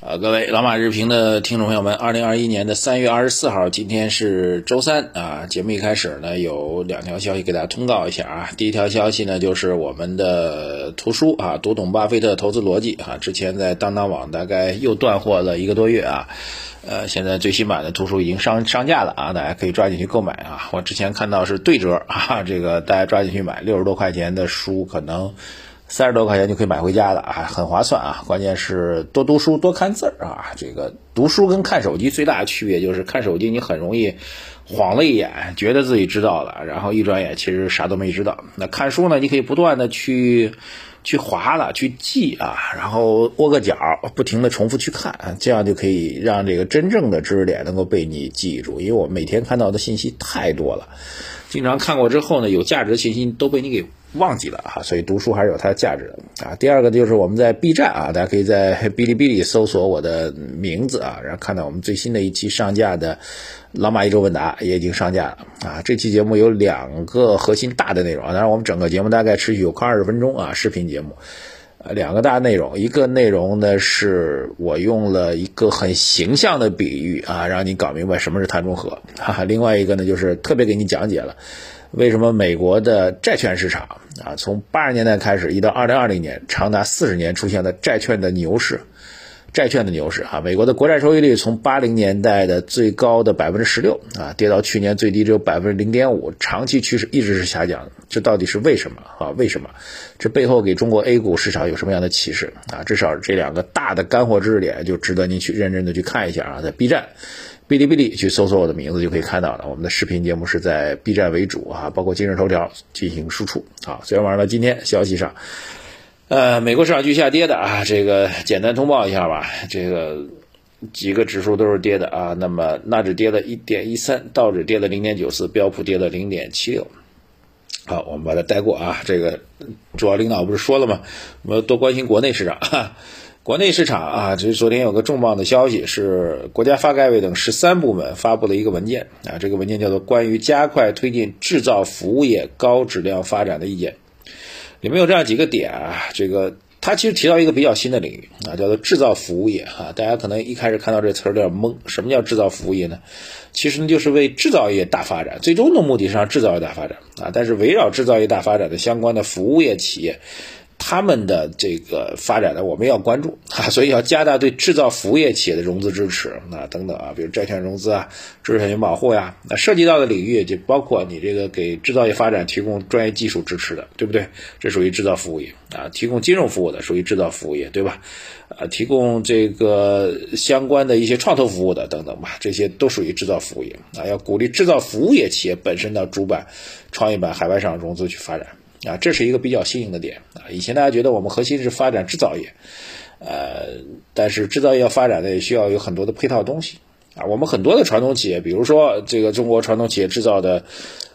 啊，各位老马日评的听众朋友们，二零二一年的三月二十四号，今天是周三啊。节目一开始呢，有两条消息给大家通告一下啊。第一条消息呢，就是我们的图书啊，读懂巴菲特投资逻辑啊，之前在当当网大概又断货了一个多月啊，呃，现在最新版的图书已经上上架了啊，大家可以抓紧去购买啊。我之前看到是对折啊，这个大家抓紧去买，六十多块钱的书可能。三十多块钱就可以买回家了啊，很划算啊！关键是多读书多看字儿啊。这个读书跟看手机最大的区别就是看手机你很容易晃了一眼，觉得自己知道了，然后一转眼其实啥都没知道。那看书呢，你可以不断的去去划了，去记啊，然后窝个角，不停的重复去看，这样就可以让这个真正的知识点能够被你记住。因为我每天看到的信息太多了，经常看过之后呢，有价值的信息都被你给。忘记了啊，所以读书还是有它的价值的啊。第二个就是我们在 B 站啊，大家可以在 哔哩哔哩搜索我的名字啊，然后看到我们最新的一期上架的《老马一周问答》也已经上架了啊。这期节目有两个核心大的内容啊，当然我们整个节目大概持续有快二十分钟啊，视频节目，呃，两个大内容，一个内容呢是我用了一个很形象的比喻啊，让你搞明白什么是碳中和，哈哈。另外一个呢就是特别给你讲解了。为什么美国的债券市场啊，从八十年代开始，一到二零二零年，长达四十年出现了债券的牛市，债券的牛市啊，美国的国债收益率从八零年代的最高的百分之十六啊，跌到去年最低只有百分之零点五，长期趋势一直是下降的，这到底是为什么啊？为什么？这背后给中国 A 股市场有什么样的启示啊？至少这两个大的干货知识点就值得您去认真的去看一下啊，在 B 站。哔哩哔哩去搜索我的名字就可以看到了。我们的视频节目是在 B 站为主啊，包括今日头条进行输出。好，昨天晚上今天消息上，呃，美国市场继续下跌的啊，这个简单通报一下吧。这个几个指数都是跌的啊。那么纳指跌了一点一三，道指跌了零点九四，标普跌了零点七六。好，我们把它带过啊。这个主要领导不是说了吗？我们多关心国内市场。国内市场啊，就是昨天有个重磅的消息，是国家发改委等十三部门发布了一个文件啊，这个文件叫做《关于加快推进制造服务业高质量发展的意见》，里面有这样几个点啊，这个它其实提到一个比较新的领域啊，叫做制造服务业哈，大家可能一开始看到这词儿有点懵，什么叫制造服务业呢？其实呢，就是为制造业大发展，最终的目的是让制造业大发展啊，但是围绕制造业大发展的相关的服务业企业。他们的这个发展呢，我们要关注啊，所以要加大对制造服务业企业的融资支持啊等等啊，比如债券融资啊、知识产权保护呀，那涉及到的领域就包括你这个给制造业发展提供专业技术支持的，对不对？这属于制造服务业啊，提供金融服务的属于制造服务业，对吧？啊，提供这个相关的一些创投服务的等等吧，这些都属于制造服务业啊，要鼓励制造服务业企业本身到主板、创业板、海外上融资去发展。啊，这是一个比较新颖的点啊！以前大家觉得我们核心是发展制造业，呃，但是制造业要发展呢，也需要有很多的配套东西啊。我们很多的传统企业，比如说这个中国传统企业制造的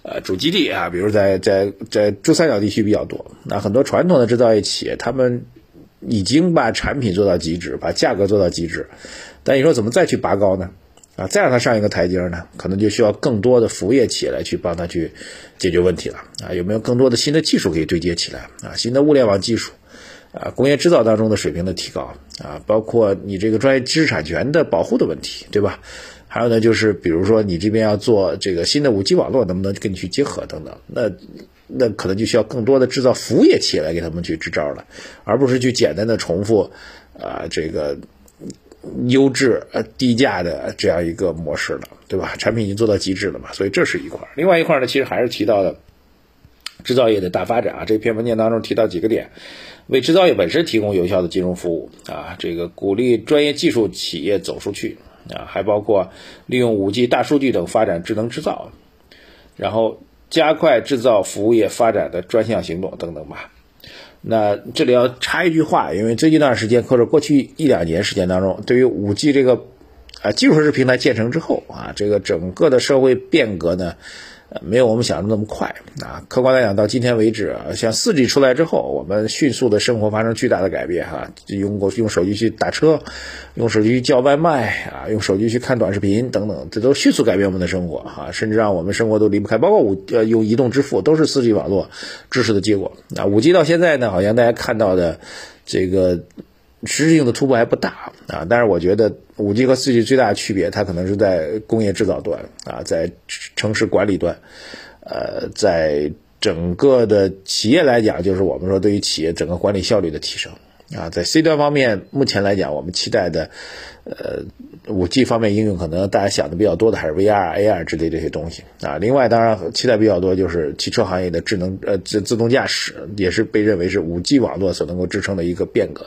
呃主基地啊，比如在在在珠三角地区比较多。那很多传统的制造业企业，他们已经把产品做到极致，把价格做到极致，但你说怎么再去拔高呢？啊，再让它上一个台阶呢，可能就需要更多的服务业企业来去帮他去解决问题了啊。有没有更多的新的技术可以对接起来啊？新的物联网技术啊，工业制造当中的水平的提高啊，包括你这个专业知识产权的保护的问题，对吧？还有呢，就是比如说你这边要做这个新的五 G 网络，能不能跟你去结合等等？那那可能就需要更多的制造服务业企业来给他们去支招了，而不是去简单的重复啊这个。优质呃低价的这样一个模式了，对吧？产品已经做到极致了嘛，所以这是一块。另外一块呢，其实还是提到的制造业的大发展啊。这篇文件当中提到几个点，为制造业本身提供有效的金融服务啊，这个鼓励专业技术企业走出去啊，还包括利用五 G、大数据等发展智能制造，然后加快制造服务业发展的专项行动等等吧。那这里要插一句话，因为最近一段时间或者过去一两年时间当中，对于五 G 这个啊基础设施平台建成之后啊，这个整个的社会变革呢。没有我们想的那么快啊！客观来讲，到今天为止，像四 G 出来之后，我们迅速的生活发生巨大的改变哈。用过用手机去打车，用手机去叫外卖啊，用手机去看短视频等等，这都迅速改变我们的生活哈，甚至让我们生活都离不开。包括五呃用移动支付，都是四 G 网络支持的结果。那五 G 到现在呢，好像大家看到的这个实质性的突破还不大啊。但是我觉得五 G 和四 G 最大的区别，它可能是在工业制造端啊，在城市管理端，呃，在整个的企业来讲，就是我们说对于企业整个管理效率的提升。啊，在 C 端方面，目前来讲，我们期待的，呃，五 G 方面应用，可能大家想的比较多的还是 VR、AR 之类这些东西啊。另外，当然期待比较多就是汽车行业的智能呃自自动驾驶，也是被认为是五 G 网络所能够支撑的一个变革。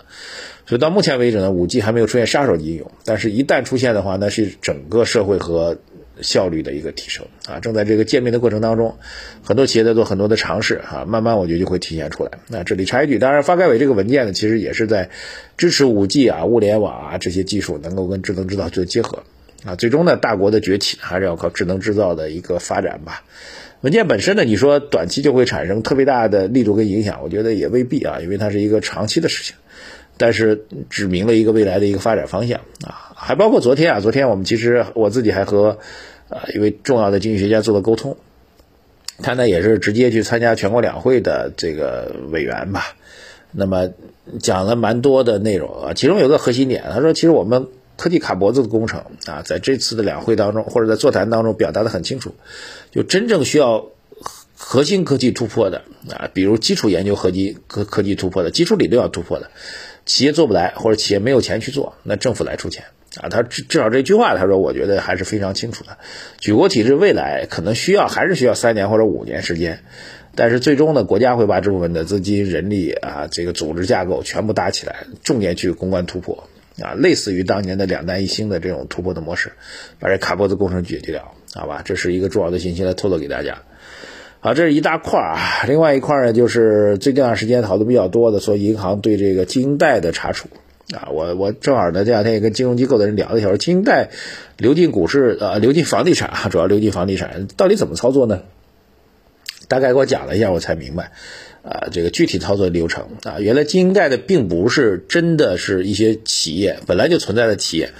所以到目前为止呢，五 G 还没有出现杀手级应用，但是一旦出现的话，那是整个社会和效率的一个提升啊，正在这个建面的过程当中，很多企业在做很多的尝试啊，慢慢我觉得就会体现出来。那这里插一句，当然发改委这个文件呢，其实也是在支持五 G 啊、物联网啊这些技术能够跟智能制造做结合啊。最终呢，大国的崛起还是要靠智能制造的一个发展吧。文件本身呢，你说短期就会产生特别大的力度跟影响，我觉得也未必啊，因为它是一个长期的事情。但是指明了一个未来的一个发展方向啊，还包括昨天啊，昨天我们其实我自己还和。啊，一位重要的经济学家做了沟通，他呢也是直接去参加全国两会的这个委员吧，那么讲了蛮多的内容啊，其中有个核心点，他说其实我们科技卡脖子的工程啊，在这次的两会当中或者在座谈当中表达的很清楚，就真正需要核心科技突破的啊，比如基础研究核心科科技突破的基础理论要突破的，企业做不来或者企业没有钱去做，那政府来出钱。啊，他至至少这句话，他说，我觉得还是非常清楚的。举国体制未来可能需要，还是需要三年或者五年时间，但是最终呢，国家会把这部分的资金、人力啊，这个组织架构全部搭起来，重点去攻关突破啊，类似于当年的两弹一星的这种突破的模式，把这卡脖子工程解决掉，好吧？这是一个重要的信息来透露给大家。好，这是一大块啊，另外一块呢，就是最近段时间讨论比较多的，说银行对这个金贷的查处。啊，我我正好呢，这两天也跟金融机构的人聊了一下，说金贷流进股市，呃，流进房地产啊，主要流进房地产，到底怎么操作呢？大概给我讲了一下，我才明白，啊，这个具体操作流程啊，原来金贷的并不是真的是一些企业本来就存在的企业，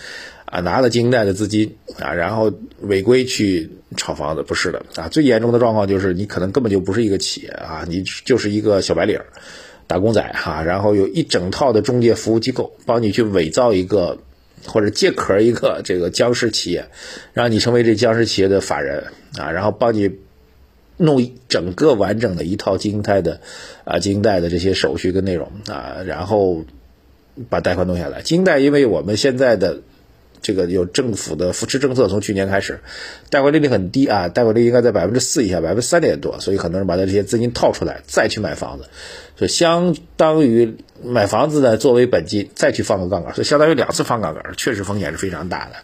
啊，拿了金贷的资金啊，然后违规去炒房子，不是的啊，最严重的状况就是你可能根本就不是一个企业啊，你就是一个小白领儿。打工仔哈，然后有一整套的中介服务机构帮你去伪造一个或者借壳一个这个僵尸企业，让你成为这僵尸企业的法人啊，然后帮你弄整个完整的一套金贷的啊金贷的这些手续跟内容啊，然后把贷款弄下来。金贷因为我们现在的。这个有政府的扶持政策，从去年开始，贷款利率很低啊，贷款利率应该在百分之四以下，百分之三点多，所以很多人把他这些资金套出来，再去买房子，就相当于买房子呢作为本金，再去放个杠杆，所以相当于两次放杠杆，确实风险是非常大的。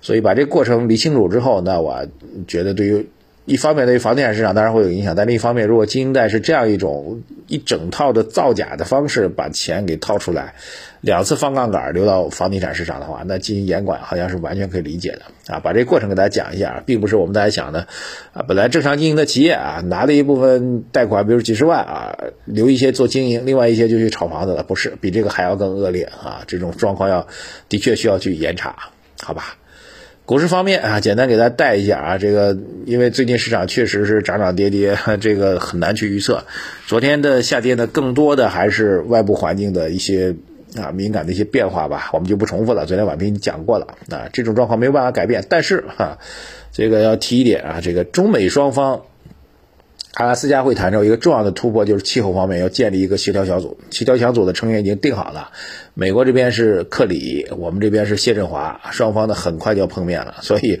所以把这个过程理清楚之后，那我觉得对于。一方面对于房地产市场当然会有影响，但另一方面，如果经营贷是这样一种一整套的造假的方式把钱给套出来，两次放杠杆流到房地产市场的话，那进行严管好像是完全可以理解的啊。把这过程给大家讲一下，并不是我们大家想的啊，本来正常经营的企业啊，拿了一部分贷款，比如几十万啊，留一些做经营，另外一些就去炒房子了，不是，比这个还要更恶劣啊。这种状况要的确需要去严查，好吧？股市方面啊，简单给大家带一下啊，这个因为最近市场确实是涨涨跌跌，这个很难去预测。昨天的下跌呢，更多的还是外部环境的一些啊敏感的一些变化吧，我们就不重复了。昨天晚评讲过了啊，这种状况没有办法改变。但是哈，这个要提一点啊，这个中美双方。阿拉斯加会谈之后，一个重要的突破就是气候方面要建立一个协调小组。协调小组的成员已经定好了，美国这边是克里，我们这边是谢振华，双方呢很快就要碰面了。所以，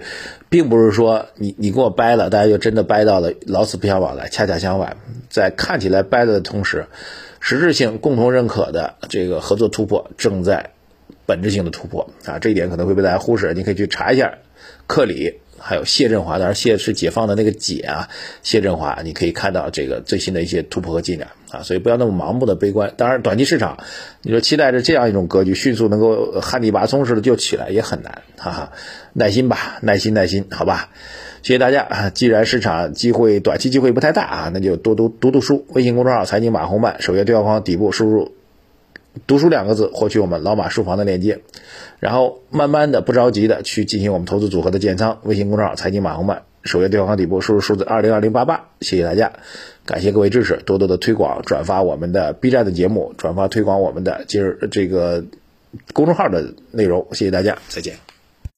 并不是说你你跟我掰了，大家就真的掰到了老死不相往来。恰恰相反，在看起来掰了的同时，实质性共同认可的这个合作突破正在本质性的突破啊，这一点可能会被大家忽视。你可以去查一下克里。还有谢振华，当然谢是解放的那个解啊，谢振华，你可以看到这个最新的一些突破和进展啊，所以不要那么盲目的悲观。当然，短期市场，你说期待着这样一种格局迅速能够旱地拔葱似的就起来也很难，哈哈，耐心吧，耐心耐心，好吧，谢谢大家啊。既然市场机会短期机会不太大啊，那就多读读读书。微信公众号财经马红漫首页对话框底部输入。读书两个字，获取我们老马书房的链接，然后慢慢的、不着急的去进行我们投资组合的建仓。微信公众号财经马红漫，首页对话框底部输入数字二零二零八八，谢谢大家，感谢各位支持，多多的推广转发我们的 B 站的节目，转发推广我们的今儿这个公众号的内容。谢谢大家，再见。